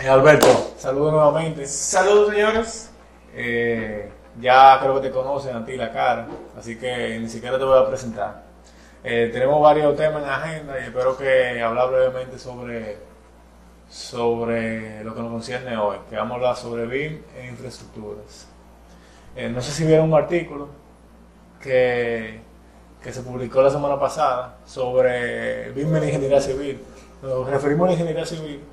Eh, Alberto, saludos nuevamente. Saludos, señores. Eh, ya creo que te conocen a ti la cara, así que ni siquiera te voy a presentar. Eh, tenemos varios temas en la agenda y espero que hablar brevemente sobre, sobre lo que nos concierne hoy, que vamos a hablar sobre BIM e infraestructuras. No sé si vieron un artículo que, que se publicó la semana pasada sobre BIM en ingeniería civil. Nos referimos a la ingeniería civil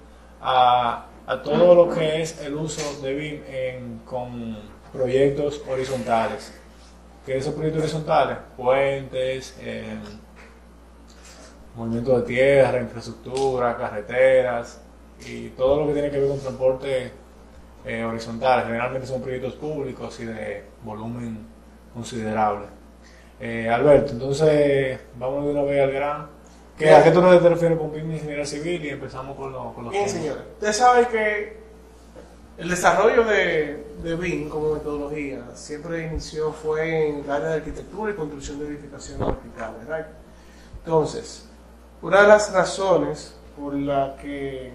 a, a todo lo que es el uso de BIM en, con proyectos horizontales. ¿Qué esos proyectos horizontales? Puentes, eh, movimiento de tierra, infraestructura, carreteras y todo lo que tiene que ver con transporte eh, horizontal. Generalmente son proyectos públicos y de volumen considerable. Eh, Alberto, entonces vamos de una vez al grano. ¿Qué, ¿A qué tú te refieres con BIM ingeniería civil? Y empezamos con, lo- con los Bien, señores. Usted sabe que el desarrollo de, de BIM como metodología siempre inició fue en el área de arquitectura y construcción de edificaciones verticales, ¿right? Entonces, una de las razones por la que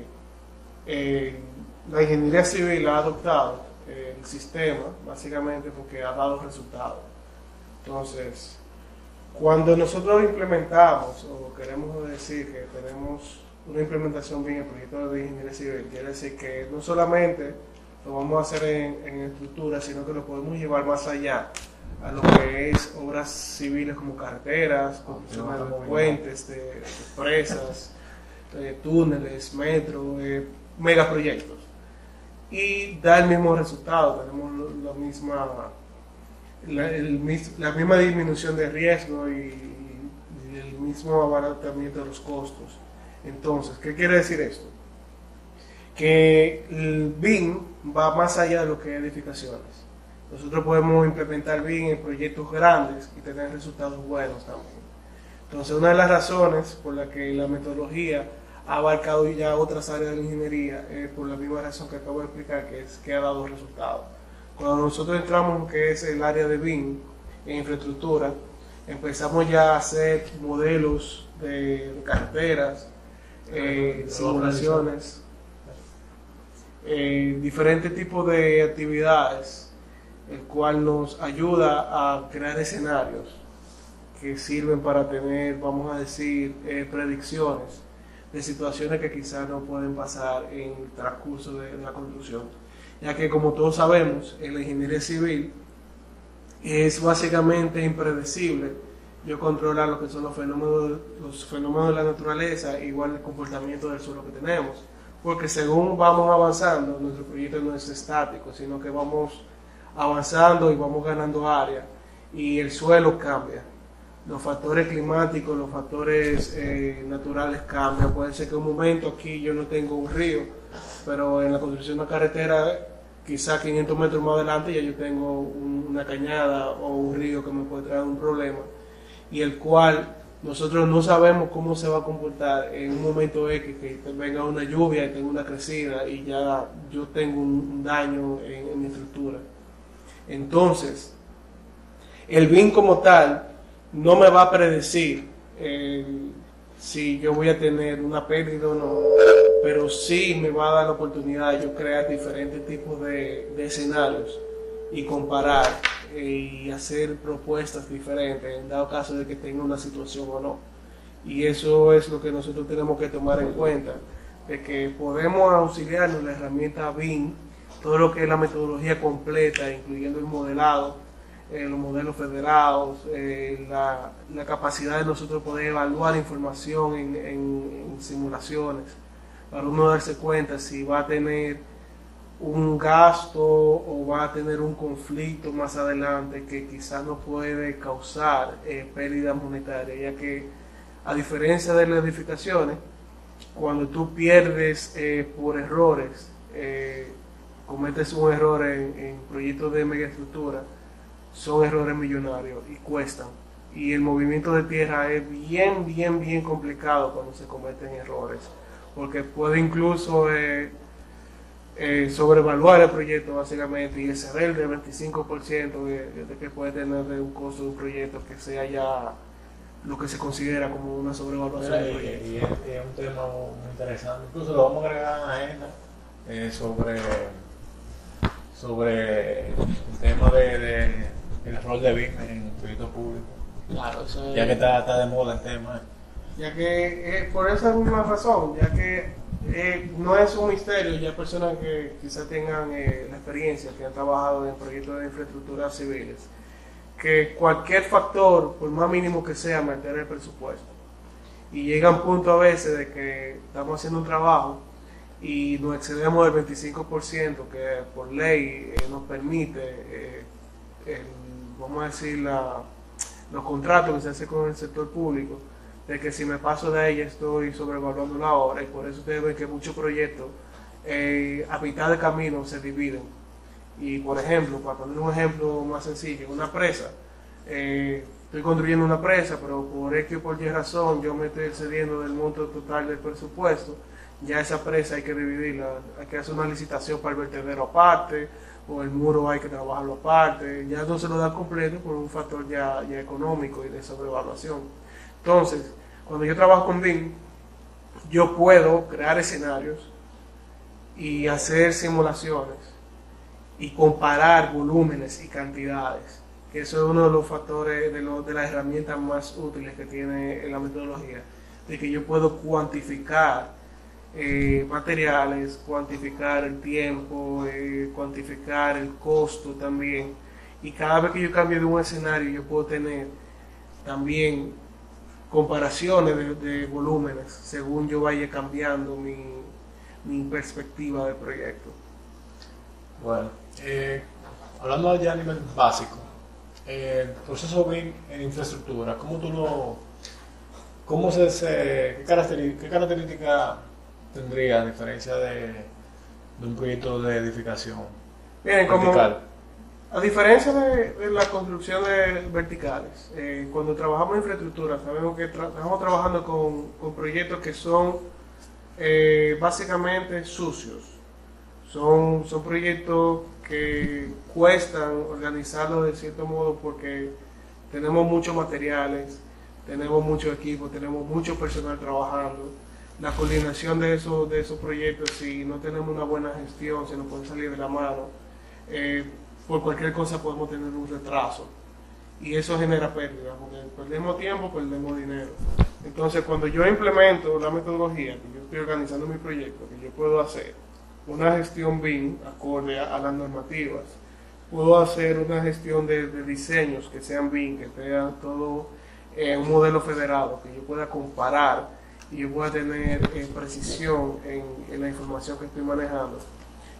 eh, la ingeniería civil ha adoptado eh, el sistema, básicamente porque ha dado resultados. Entonces, cuando nosotros implementamos o queremos decir que tenemos una implementación bien en el proyecto de ingeniería civil, quiere decir que no solamente lo vamos a hacer en, en estructura, sino que lo podemos llevar más allá a lo que es obras civiles como carreteras, construcción de puentes, de, presas, de túneles, metro, eh, megaproyectos. Y da el mismo resultado, tenemos la misma la, el la misma disminución de riesgo y, y el mismo abaratamiento de los costos. Entonces, ¿qué quiere decir esto? Que el BIM va más allá de lo que es edificaciones. Nosotros podemos implementar BIM en proyectos grandes y tener resultados buenos también. Entonces, una de las razones por la que la metodología ha abarcado ya otras áreas de la ingeniería es por la misma razón que acabo de explicar, que es que ha dado resultados. Cuando nosotros entramos en lo que es el área de BIM, en infraestructura, empezamos ya a hacer modelos de, carreteras, eh, simulaciones, eh, diferentes tipos de actividades, el cual nos ayuda a crear escenarios que sirven para tener, vamos a decir, eh, predicciones de situaciones que quizás no pueden pasar en el transcurso de, de la construcción. Ya que como todos sabemos, en la ingeniería civil es básicamente impredecible yo controlar lo que son los fenómenos, los fenómenos de la naturaleza, igual el comportamiento del suelo que tenemos. Porque según vamos avanzando, nuestro proyecto no es estático, sino que vamos avanzando y vamos ganando área y el suelo cambia. Los factores climáticos, los factores eh, naturales cambian. Puede ser que un momento aquí yo no tengo un río, pero en la construcción de una carretera, quizá 500 metros más adelante, ya yo tengo un- una cañada o un río que me puede traer un problema y el cual nosotros no sabemos cómo se va a comportar en un momento X, que venga una lluvia y tenga una crecida y ya yo tengo un, daño en, mi estructura. Entonces, el BIM como tal no me va a predecir eh, si yo voy a tener una pérdida o no, pero sí me va a dar la oportunidad de yo crear diferentes tipos de, de escenarios y comparar eh, y hacer propuestas diferentes en dado caso de que tenga una situación o no. Y eso es lo que nosotros tenemos que tomar en cuenta, de que podemos auxiliarnos la herramienta BIM, todo lo que es la metodología completa, incluyendo el modelado, eh, los modelos federados, eh, la, capacidad de nosotros poder evaluar información en- en simulaciones, para uno darse cuenta si va a tener un gasto o va a tener un conflicto más adelante que quizás no puede causar eh, pérdida monetaria, ya que a diferencia de las edificaciones, cuando tú pierdes eh, por errores, eh, cometes un error en, en proyectos de megaestructura, son errores millonarios y cuestan. Y el movimiento de tierra es bien, bien, bien complicado cuando se cometen errores, porque puede incluso eh, eh, sobrevaluar el proyecto básicamente y exceder del 25% de, de que puede tener de un costo de un proyecto que sea ya lo que se considera como una sobrevaluación del Y, proyecto. y es, y es un tema muy interesante. Incluso lo vamos a agregar en la agenda eh, sobre, sobre el tema de, de- el rol de BIM en el proyecto público. Claro, eso es- Ya que está, está de moda el tema. Ya que eh, por esa misma razón, ya que eh, no es un misterio, ya personas que quizás tengan eh, la experiencia, que han trabajado en proyectos de infraestructuras civiles, que cualquier factor, por más mínimo que sea, altera el presupuesto. Y llega un punto a veces de que estamos haciendo un trabajo y nos excedemos del 25% que por ley eh, nos permite, el- vamos a decir, los contratos que se hacen con el sector público, de que si me paso de ya estoy sobrevaluando la obra y por eso ustedes ven que muchos proyectos eh, a mitad de camino se dividen. Y por ejemplo, para poner un ejemplo más sencillo, una presa, eh, estoy construyendo una presa, pero por X o por Y razón yo me estoy excediendo del monto total del presupuesto, ya esa presa hay que dividirla, hay que hacer una licitación para el vertedero aparte, o el muro hay que trabajarlo aparte, ya no se lo da completo por un factor ya, ya económico y de sobrevaluación. Entonces, cuando yo trabajo con BIM, yo puedo crear escenarios y hacer simulaciones y comparar volúmenes y cantidades, eso es uno de los factores, de, de las herramientas más útiles que tiene la metodología, de que yo puedo cuantificar eh, materiales, cuantificar el tiempo, eh, cuantificar el costo también. Y cada vez que yo cambio de un escenario, yo puedo tener también comparaciones de, de volúmenes según yo vaya cambiando mi, mi perspectiva del proyecto. Bueno, eh, hablando ya a nivel básico, eh, el proceso BIM en infraestructura, ¿cómo tú lo, cómo se, se- qué, caracteri- qué característica tendría a diferencia de, de un proyecto de edificación Bien, como, vertical? A diferencia de, de las construcciones verticales, eh, cuando trabajamos en infraestructura, sabemos que estamos trabajando con, con proyectos que son eh, básicamente sucios. Son, son proyectos que cuestan organizarlos de cierto modo porque tenemos muchos materiales, tenemos mucho equipo, tenemos mucho personal trabajando. La coordinación de esos, de esos proyectos, si no tenemos una buena gestión, se nos puede salir de la mano. Eh, por cualquier cosa podemos tener un retraso. Y eso genera pérdida, porque perdemos tiempo, perdemos dinero. Entonces, cuando yo implemento la metodología, que yo estoy organizando mi proyecto, que yo puedo hacer una gestión BIM acorde a, las normativas, puedo hacer una gestión de, diseños que sean BIM, que tengan todo eh, un modelo federado, que yo pueda comparar y yo pueda tener eh, precisión en la información que estoy manejando.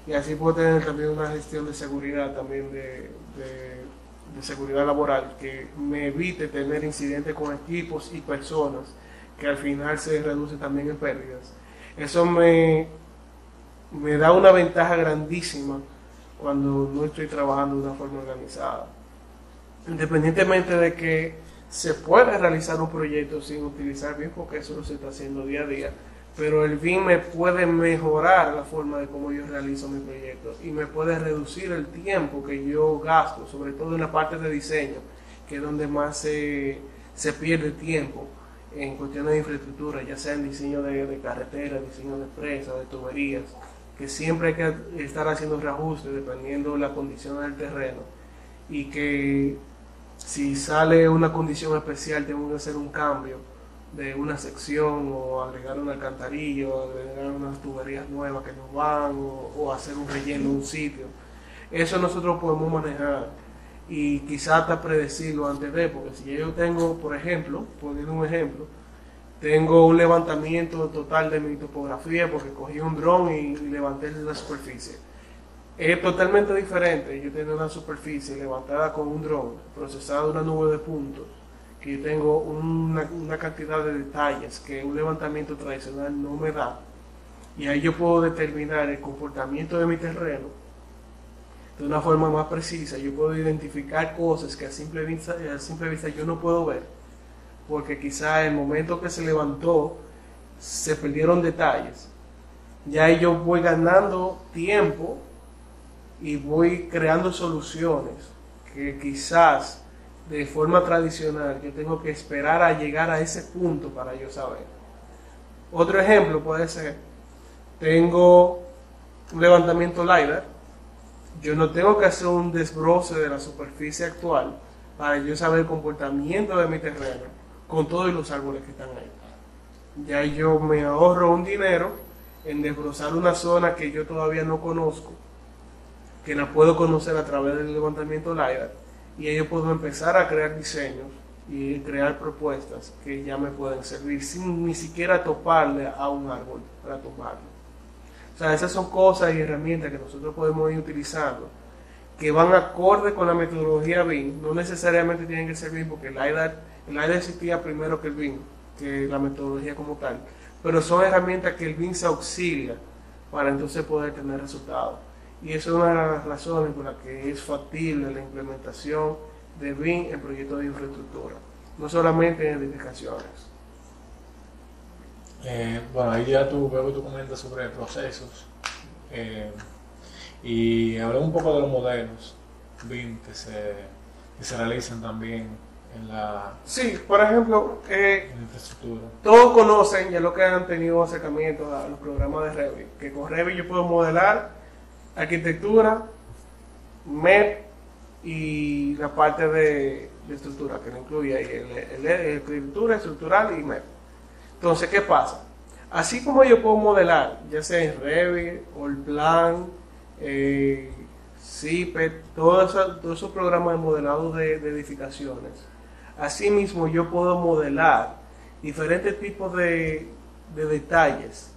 Y así puedo tener también una gestión de seguridad, también de, de- seguridad laboral, que me evite tener incidentes con equipos y personas, que al final se reduce también en pérdidas. Eso me, me da una ventaja grandísima cuando no estoy trabajando de una forma organizada. Independientemente de que se pueda realizar un proyecto sin utilizar BIM, porque eso no se está haciendo día a día, pero el BIM me puede mejorar la forma de cómo yo realizo mi proyecto y me puede reducir el tiempo que yo gasto, sobre todo en la parte de diseño, que es donde más se, se pierde tiempo en cuestiones de infraestructura, ya sea en diseño de, de carreteras, diseño de presas, de tuberías, que siempre hay que estar haciendo reajustes dependiendo de la condición del terreno. Y que si sale una condición especial tengo que hacer un cambio de una sección o agregar un alcantarillo, o agregar unas tuberías nuevas que nos van o, hacer un relleno de un sitio. Eso nosotros podemos manejar y quizás hasta predecirlo antes de, porque si yo tengo, por ejemplo, poniendo un ejemplo, tengo un levantamiento total de mi topografía porque cogí un dron y, y levanté la superficie. Es totalmente diferente yo tener una superficie levantada con un dron, procesada una nube de puntos, que yo tengo una, una cantidad de detalles que un levantamiento tradicional no me da. Y ahí yo puedo determinar el comportamiento de mi terreno de una forma más precisa. Yo puedo identificar cosas que a simple vista, a simple vista yo no puedo ver, porque quizá el momento que se levantó se perdieron detalles. Ya ahí yo voy ganando tiempo y voy creando soluciones que quizás de forma tradicional yo tengo que esperar a llegar a ese punto para yo saber. Otro ejemplo puede ser, tengo un levantamiento LiDAR, yo no tengo que hacer un desbroce de la superficie actual para yo saber el comportamiento de mi terreno con todos los árboles que están ahí. Ya yo me ahorro un dinero en desbrozar una zona que yo todavía no conozco, que la puedo conocer a través del levantamiento LiDAR, y ahí yo puedo empezar a crear diseños y crear propuestas que ya me pueden servir sin ni siquiera toparle a un árbol para tumbarlo. O sea, esas son cosas y herramientas que nosotros podemos ir utilizando que van acorde con la metodología BIM. No necesariamente tienen que ser BIM porque el IDA, el IDA existía primero que el BIM, que la metodología como tal. Pero son herramientas que el BIM se auxilia para entonces poder tener resultados. Y eso es una de las razones por las que es factible la implementación de BIM en proyectos de infraestructura, no solamente en edificaciones. Eh, bueno, ahí ya tú, veo que tú comentas sobre procesos eh, y hablamos un poco de los modelos BIM que se, que se realizan también en la, Sí, por ejemplo, eh, en infraestructura. todos conocen ya lo que han tenido acercamientos a los programas de Revit, que con Revit yo puedo modelar arquitectura, MEP y la parte de, de estructura, que lo incluye ahí, el, el- estructural y MEP. Entonces, ¿qué pasa? Así como yo puedo modelar, ya sea en Revit, Allplan, eh, todos todos esos programas de modelado de, de edificaciones, asimismo yo puedo modelar diferentes tipos de, de detalles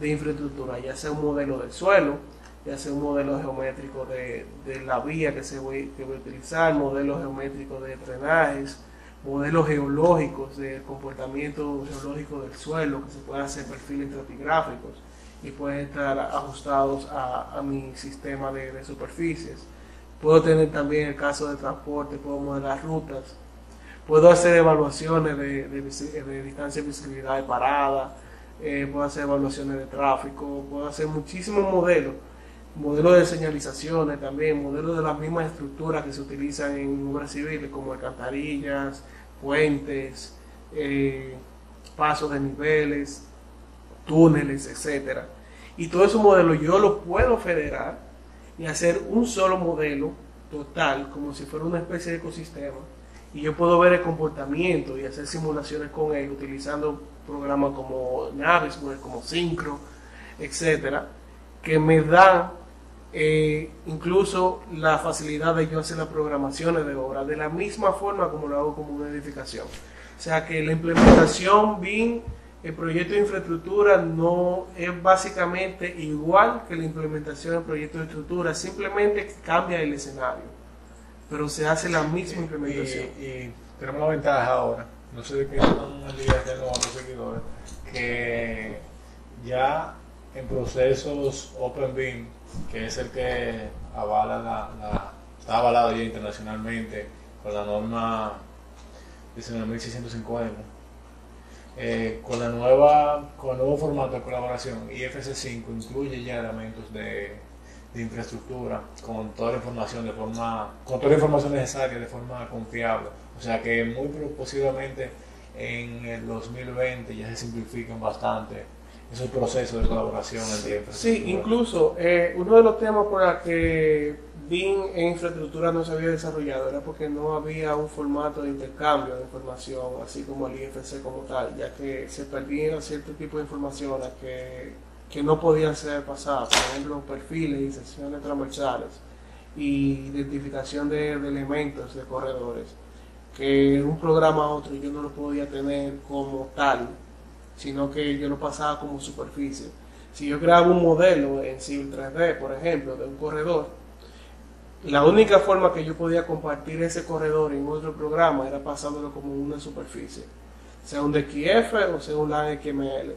de infraestructura, ya sea un modelo del suelo, ya sea un modelo geométrico de, de la vía que se voy, que voy a utilizar, modelos geométricos de drenajes, modelos geológicos del comportamiento geológico del suelo, que se pueden hacer perfiles estratigráficos y pueden estar ajustados a, a mi sistema de, superficies. Puedo tener también el caso de transporte, puedo modelar rutas, puedo hacer evaluaciones de, de distancia de visibilidad de parada, eh, puedo hacer evaluaciones de tráfico, puedo hacer muchísimos modelos, modelos de señalizaciones también, modelos de las mismas estructuras que se utilizan en obras civiles como alcantarillas, puentes, eh, pasos de niveles, túneles, etcétera. Y todos esos modelos yo los puedo federar y hacer un solo modelo total, como si fuera una especie de ecosistema. Y yo puedo ver el comportamiento y hacer simulaciones con él utilizando programas como Navisworks, como Synchro, etcétera, que me dan eh, incluso la facilidad de yo hacer las programaciones de obra de la misma forma como lo hago como una edificación. O sea que la implementación BIM, el proyecto de infraestructura no es básicamente igual que la implementación del proyecto de estructura, simplemente cambia el escenario, pero se hace la misma implementación. Y, y tenemos una ventaja ahora, no sé de qué tan al día tengo a los seguidores, que ya en procesos OpenBIM, que es el que avala la, la- está avalado ya internacionalmente con la norma 19650, eh, con la nueva con el nuevo formato de colaboración IFC5 incluye ya elementos de, de infraestructura con toda la información de forma con toda la información necesaria de forma confiable. O sea que muy posiblemente en el 2020 ya se simplifican bastante esos procesos de colaboración Sí, incluso eh, uno de los temas por el que BIM en infraestructura no se había desarrollado era porque no había un formato de intercambio de información, así como el IFC como tal, ya que se perdían cierto tipo de informaciones que, que no podían ser pasadas, por ejemplo, perfiles y secciones transversales y identificación de, de elementos de corredores, que un programa a otro yo no lo podía tener como tal, sino que yo lo pasaba como superficie. Si yo creaba un modelo en Civil 3D, por ejemplo, de un corredor, la única forma que yo podía compartir ese corredor en otro programa era pasándolo como una superficie, sea un DXF o sea un LAN XML.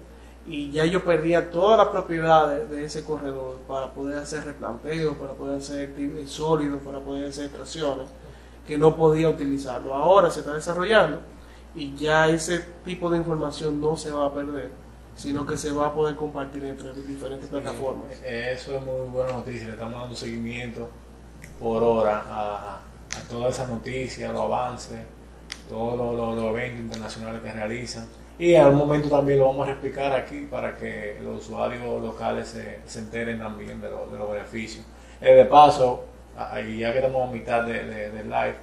Y ya yo perdía todas las propiedades de ese corredor para poder hacer replanteos, para poder hacer sólidos, para poder hacer extracciones, que no podía utilizarlo. Ahora se está desarrollando y ya ese tipo de información no se va a perder, sino que se va a poder compartir entre diferentes plataformas. Eso es muy buena noticia, le estamos dando seguimiento por hora a, a todas esas noticias, los avances, todos los, los- los eventos internacionales que realizan Y en algún momento también lo vamos a explicar aquí para que los usuarios locales se, se enteren también de, lo- de los beneficios. Eh, de paso, a- y ya que estamos a mitad de, de- del live,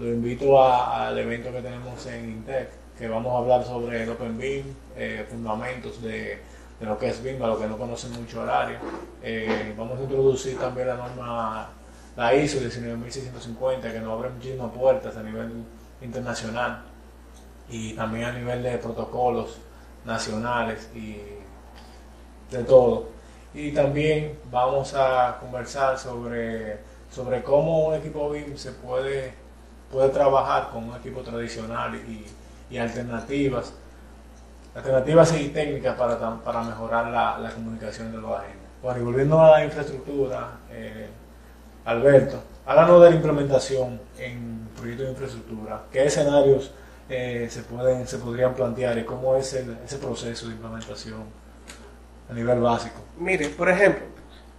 lo invito al evento que tenemos en Intec, que vamos a hablar sobre el Open BIM, eh, fundamentos de, de lo que es BIM, a los que no conocen mucho el área. Eh, vamos a introducir también la norma, la ISO 19650, que nos abre muchísimas puertas a nivel internacional y también a nivel de protocolos nacionales y de todo. Y también vamos a conversar sobre, sobre cómo un equipo BIM se puede, puede trabajar con un equipo tradicional y, alternativas, alternativas y técnicas para, para mejorar la, la comunicación de los agentes. Bueno, y volviendo a la infraestructura, eh, Alberto, háganos de la implementación en proyectos de infraestructura. ¿Qué escenarios eh, se, pueden, se podrían plantear y cómo es el- ese proceso de implementación a nivel básico? Mire, por ejemplo,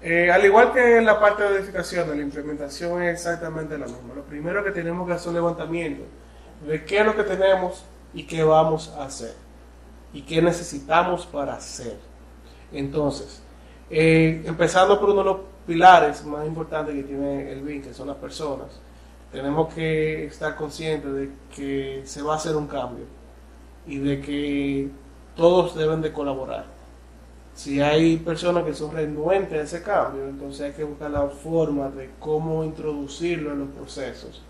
eh, al igual que en la parte de edificación, la implementación es exactamente la misma. Lo primero que tenemos que hacer es un levantamiento de qué es lo que tenemos y qué vamos a hacer y qué necesitamos para hacer. Entonces, eh, empezando por uno de los pilares más importantes que tiene el BIM, que son las personas, tenemos que estar conscientes de que se va a hacer un cambio y de que todos deben de colaborar. Si hay personas que son renuentes a ese cambio, entonces hay que buscar la forma de cómo introducirlo en los procesos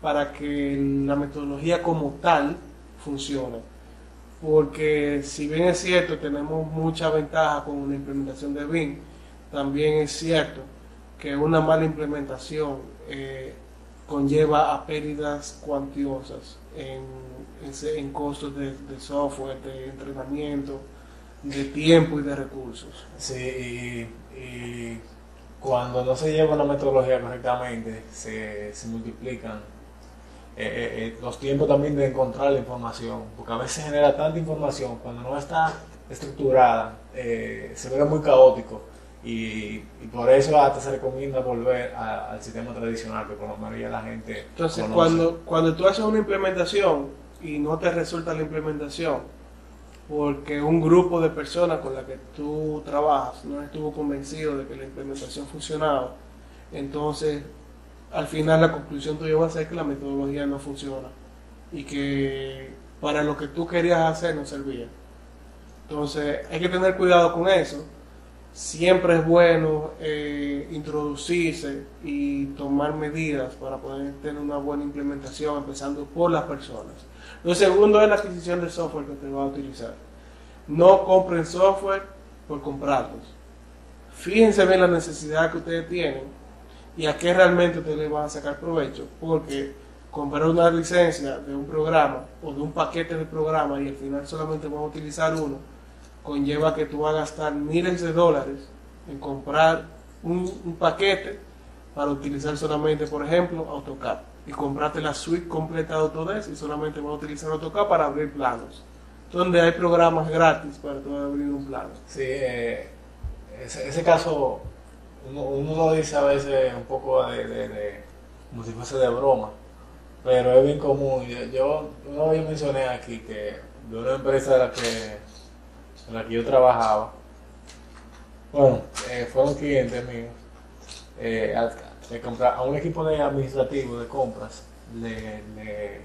para que la metodología como tal funcione. Porque si bien es cierto, tenemos mucha ventaja con una implementación de BIM, también es cierto que una mala implementación eh, conlleva a pérdidas cuantiosas en, en costos de software, de entrenamiento, de tiempo y de recursos. Sí, y, y cuando no se lleva una metodología correctamente, se, se multiplican eh, eh, eh, los tiempos también de encontrar la información, porque a veces genera tanta información, cuando no está estructurada, eh, se ve muy caótico. Y, y por eso hasta se recomienda volver a- al sistema tradicional, que por lo menos ya la gente Entonces, conoce. cuando, cuando tú haces una implementación y no te resulta la implementación, porque un grupo de personas con la que tú trabajas no estuvo convencido de que la implementación funcionaba, entonces al final la conclusión tuya va a ser que la metodología no funciona y que para lo que tú querías hacer no servía. Entonces hay que tener cuidado con eso. Siempre es bueno eh, introducirse y tomar medidas para poder tener una buena implementación, empezando por las personas. Lo segundo es la adquisición del software que te va a utilizar. No compren software por comprarlos. Fíjense bien la necesidad que ustedes tienen y a qué realmente ustedes le van a sacar provecho, porque comprar una licencia de un programa o de un paquete de programa y al final solamente van a utilizar uno, conlleva que tú vas a gastar miles de dólares en comprar un, un paquete para utilizar solamente, por ejemplo, AutoCAD y comprarte la suite completa de Autodesk y solamente vas a utilizar AutoCAD para abrir planos, donde hay programas gratis para tú abrir un plano. Sí, eh, ese, caso uno, uno lo dice a veces un poco de, de- de- como si fuese de broma, pero es bien común. Yo, una vez mencioné aquí que de una empresa de la que, en la que yo trabajaba, bueno, eh, fueron clientes míos, eh, le compra- a un equipo de administrativo de compras le, le,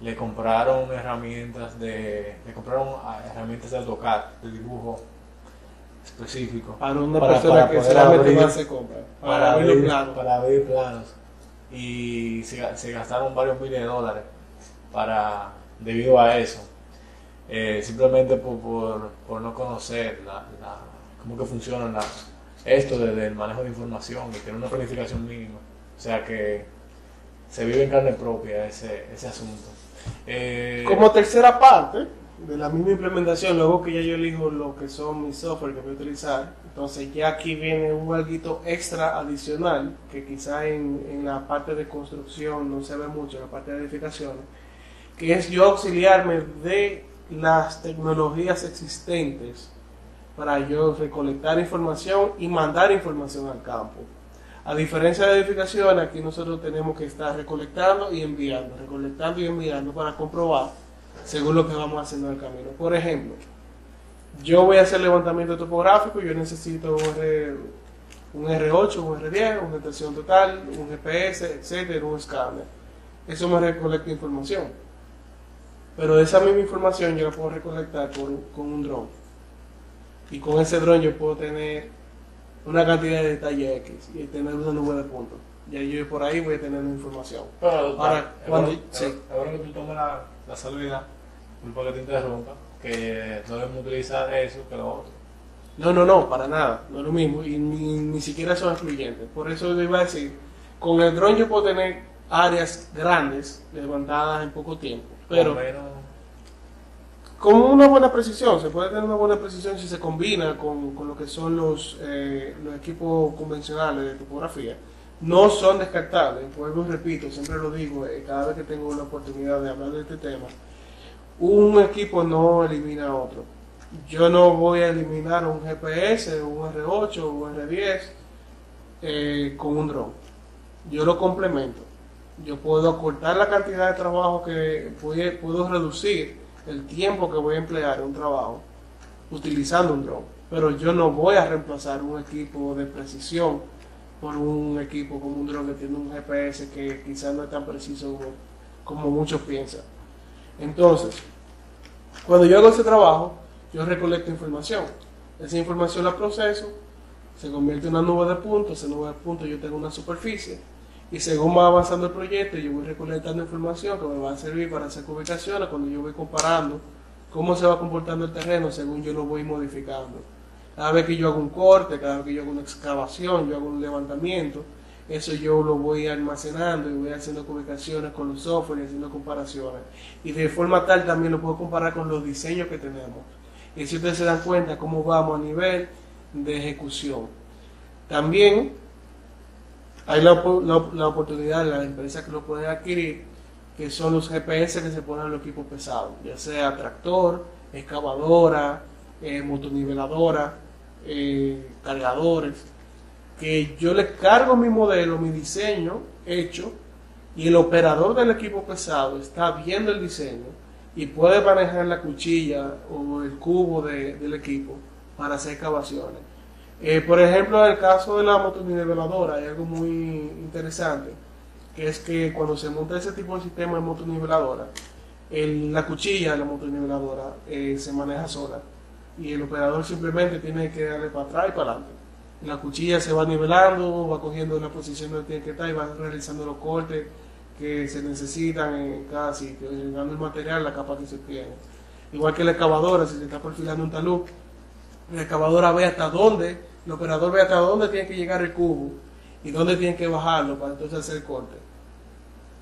le compraron herramientas de le compraron herramientas de AutoCAD de dibujo específico Para una Para- persona para que poder abrir- compras, para, para abrir planos. para abrir planos y se, se gastaron varios miles de dólares para debido a eso Eh, simplemente por, por, por no conocer la, la- cómo que funciona la, esto de- del manejo de información y tener una planificación mínima. O sea que se vive en carne propia ese, ese asunto. Eh, Como tercera parte de la misma implementación, luego que ya yo elijo lo que son mis software que voy a utilizar, entonces ya aquí viene un algo extra adicional que quizá en, en la parte de construcción no se ve mucho, en la parte de edificaciones, que es yo auxiliarme de las tecnologías existentes para yo recolectar información y mandar información al campo. A diferencia de edificación, aquí nosotros tenemos que estar recolectando y enviando, recolectando y enviando para comprobar según lo que vamos haciendo en el camino. Por ejemplo, yo voy a hacer levantamiento topográfico, yo necesito un, R, un R8, un R10, una estación total, un GPS, etcétera, un escáner. Eso me recolecta información. Pero esa misma información yo la puedo recolectar con, un dron. Y con ese dron yo puedo tener una cantidad de detalle X y tener una nube de puntos. Y yo por ahí voy a tener información. Pero, Ahora, cuando- sí. bueno que tú tomes la, la salvedad, disculpa que te interrumpa, que no debemos utilizar eso que lo otro. No, no, no, para nada, no es lo mismo, y ni, ni siquiera son excluyentes. Por eso yo iba a decir, con el dron yo puedo tener áreas grandes levantadas en poco tiempo, pero menos, con una buena precisión, se puede tener una buena precisión si se combina con, con lo que son los, eh, los equipos convencionales de topografía. No son descartables, vuelvo y repito, siempre lo digo, eh, cada vez que tengo una oportunidad de hablar de este tema, un equipo no elimina a otro. Yo no voy a eliminar un GPS, un R8, un R10 eh, con un dron. Yo lo complemento. Yo puedo acortar la cantidad de trabajo que puedo reducir el tiempo que voy a emplear en un trabajo utilizando un dron. Pero yo no voy a reemplazar un equipo de precisión por un equipo como un dron que tiene un GPS que quizás no es tan preciso como, como muchos piensan. Entonces, cuando yo hago ese trabajo, yo recolecto información. Esa información la proceso, se convierte en una nube de puntos, esa nube de puntos yo tengo una superficie y según va avanzando el proyecto yo voy recolectando información que me va a servir para hacer ubicaciones cuando yo voy comparando cómo se va comportando el terreno según yo lo voy modificando. Cada vez que yo hago un corte, cada vez que yo hago una excavación, yo hago un levantamiento, eso yo lo voy almacenando y voy haciendo ubicaciones con los software y haciendo comparaciones. Y de forma tal también lo puedo comparar con los diseños que tenemos. Y si ustedes se dan cuenta cómo vamos a nivel de ejecución. También hay la, la, oportunidad de las empresas que lo pueden adquirir, que son los GPS que se ponen en los equipos pesados, ya sea tractor, excavadora, eh, motoniveladora, eh, cargadores, que yo les cargo mi modelo, mi diseño hecho, y el operador del equipo pesado está viendo el diseño y puede manejar la cuchilla o el cubo de- del equipo para hacer excavaciones. Eh, por ejemplo, en el caso de la motoniveladora hay algo muy interesante, que es que cuando se monta ese tipo de sistema de motoniveladora, el- la cuchilla de la motoniveladora eh, se maneja sola y el operador simplemente tiene que darle para atrás y para adelante. La cuchilla se va nivelando, va cogiendo la posición donde tiene que estar y va realizando los cortes que se necesitan en cada sitio, llegando el material, la capa que se tiene. Igual que la excavadora, si se está perfilando un talud, la excavadora ve hasta dónde, el operador ve hasta dónde tiene que llegar el cubo y dónde tiene que bajarlo para entonces hacer el corte.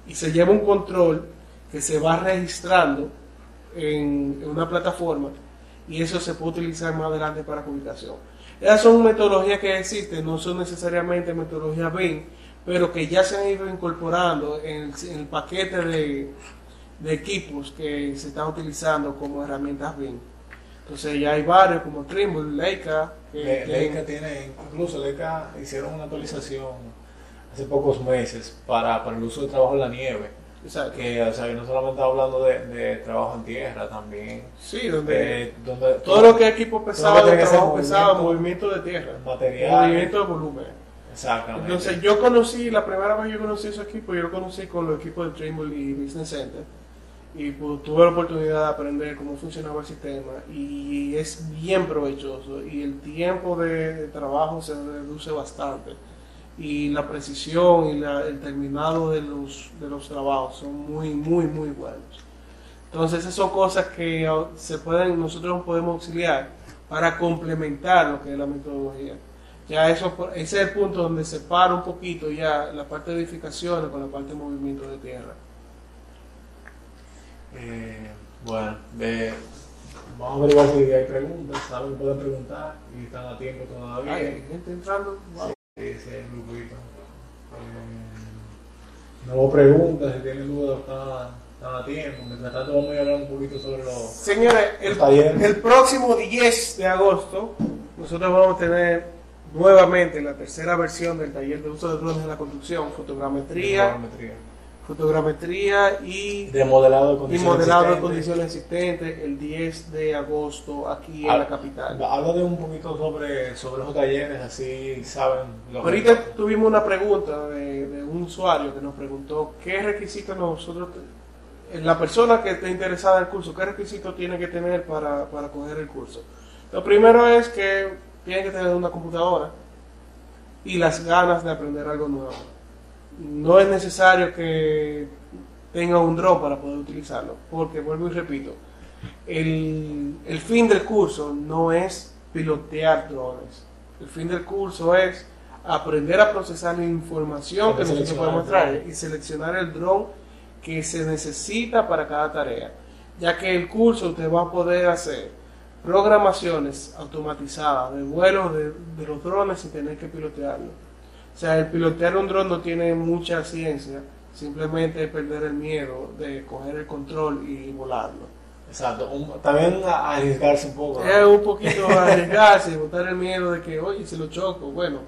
Y se lleva un control que se va registrando en, una plataforma y eso se puede utilizar más adelante para publicación. Esas son metodologías que existen, no son necesariamente metodologías BIM, pero que ya se han ido incorporando en el paquete de, de equipos que se están utilizando como herramientas BIM. Entonces ya hay varios como Trimble, Leica, que Le- Leica tiene, incluso Leica hicieron una actualización hace pocos meses para, para el uso de trabajo en la nieve. Exacto. Que, o sea, que no solamente hablando de, de trabajo en tierra, también Sí, donde donde todo lo que es equipo pesado, Todo lo que tiene que ser trabajo pesado, movimiento, de tierra, material. movimiento de volumen. Exactamente. Entonces yo conocí, la primera vez que yo conocí ese equipo, yo lo conocí con los equipos de Trimble y Business Center. Y pues, tuve la oportunidad de aprender cómo funcionaba el sistema y es bien provechoso y el tiempo de, trabajo se reduce bastante y la precisión y el terminado de los, de los trabajos son muy, muy, muy buenos. Entonces esas son cosas que se pueden, nosotros nos podemos auxiliar para complementar lo que es la metodología. Ya eso, ese es el punto donde se para un poquito ya la parte de edificaciones con la parte de movimiento de tierra. Eh, bueno, de- vamos a averiguar si hay preguntas, saben, pueden preguntar y están a tiempo todavía. Ay, hay gente entrando. Wow. Sí, sí, hay un grupito. Eh, no hubo preguntas, si tienen dudas, están, a tiempo. Mientras tanto, vamos a hablar un poquito sobre los. Señores, el, bien. el próximo 10 de agosto nosotros vamos a tener nuevamente la tercera versión del taller de uso de drones en la construcción, fotogrametría. Fotogrametría y, De modelado de y condiciones modelado de existentes. condiciones existentes el 10 de agosto aquí en Ah, la capital. Habla de un poquito sobre, sobre los talleres, así saben. los Ahorita tuvimos una pregunta de, de un usuario que nos preguntó qué requisitos nosotros, la persona que esté interesada en el curso, qué requisitos tiene que tener para, para coger el curso. Lo primero es que tiene que tener una computadora y las ganas de aprender algo nuevo. No es necesario que tenga un dron para poder utilizarlo, porque vuelvo y repito, el, el fin del curso no es pilotear drones. El fin del curso es aprender a procesar la información que nosotros podemos traer y seleccionar el dron que se necesita para cada tarea. Ya que el curso usted va a poder hacer programaciones automatizadas de vuelos de, de los drones sin tener que pilotearlo. O sea, el pilotear un dron no tiene mucha ciencia, simplemente es perder el miedo de coger el control y volarlo. Exacto. Un- también a- arriesgarse un poco. ¿no? Es un poquito arriesgarse, botar el miedo de que, oye, si lo choco, bueno,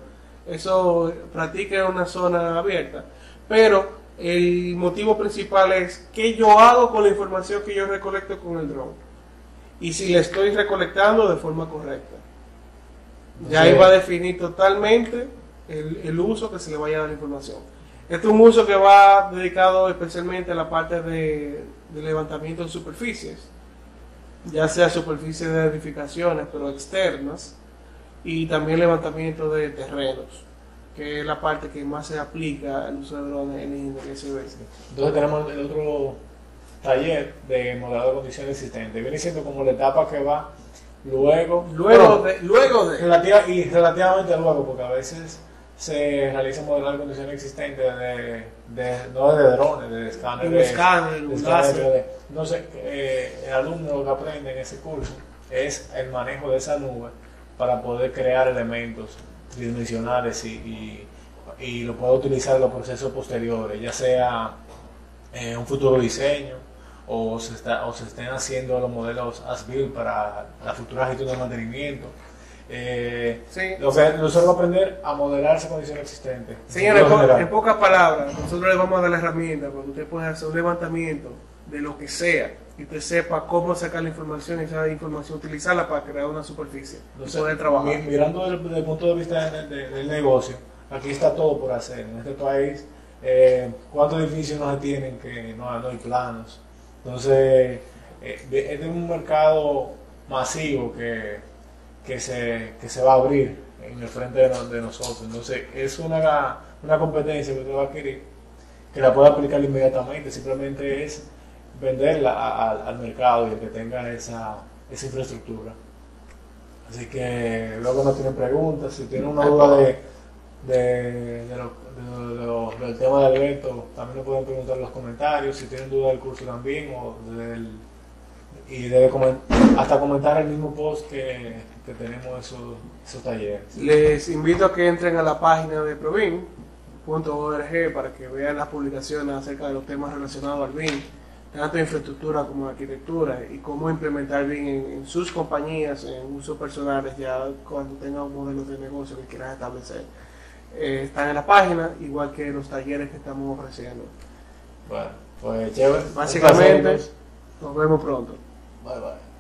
eso practica en una zona abierta. Pero el motivo principal es qué yo hago con la información que yo recolecto con el dron. Y si la estoy recolectando de forma correcta. Ya ahí va a definir totalmente el, el uso que se le vaya a dar la información. Este es un uso que va dedicado especialmente a la parte de, de levantamiento de superficies, ya sea superficies de edificaciones, pero externas, y también levantamiento de terrenos, que es la parte que más se aplica al uso de drones en ingeniería civil. Entonces tenemos el otro taller de modelado de condiciones existentes. Viene siendo como la etapa que va luego. Luego bueno, de, luego de relativa- y relativamente luego, porque a veces se realiza modelado de condiciones existentes de, de- no de drones, de escáneres. un escáner, de un escáneres láser. 3D. No sé, eh, el alumno lo que aprende en ese curso es el manejo de esa nube para poder crear elementos tridimensionales y, y, y lo puede utilizar en los procesos posteriores, ya sea eh, un futuro diseño o se, está, o se estén haciendo los modelos as-built para la futura gestión de mantenimiento. Eh, Sí. nosotros vamos a aprender a modelar esa condición existente. Señores, En pocas palabras, nosotros le vamos a dar la herramienta para que usted pueda hacer un levantamiento de lo que sea y usted sepa cómo sacar la información y esa información utilizarla para crear una superficie Entonces, poder trabajar. mi- mirando desde, el punto de vista de- de- del negocio, aquí está todo por hacer. En este país, eh, ¿cuántos edificios no se tienen que no, no hay planos? Entonces, eh, es de un mercado masivo que, que, se, que se va a abrir en el frente de, no- de nosotros. Entonces, es una, una competencia que usted va a adquirir que la puede aplicar inmediatamente. Simplemente es venderla a- al mercado y el que tenga esa, esa infraestructura. Así que luego no tienen preguntas, si tienen una duda de, de- de lo- del tema del evento, también lo pueden preguntar en los comentarios, si tienen duda del curso también, o del, y debe comen- hasta comentar el mismo post que, que tenemos esos, esos talleres. Les invito a que entren a la página de provin.org para que vean las publicaciones acerca de los temas relacionados al BIM, tanto de infraestructura como de arquitectura, y cómo implementar BIM en, en sus compañías, en usos personales, ya cuando tengan un modelo de negocio que quieran establecer. Eh, están en la página, igual que los talleres que estamos ofreciendo. Bueno, pues chévere. Básicamente, nos vemos pronto. バイバイ。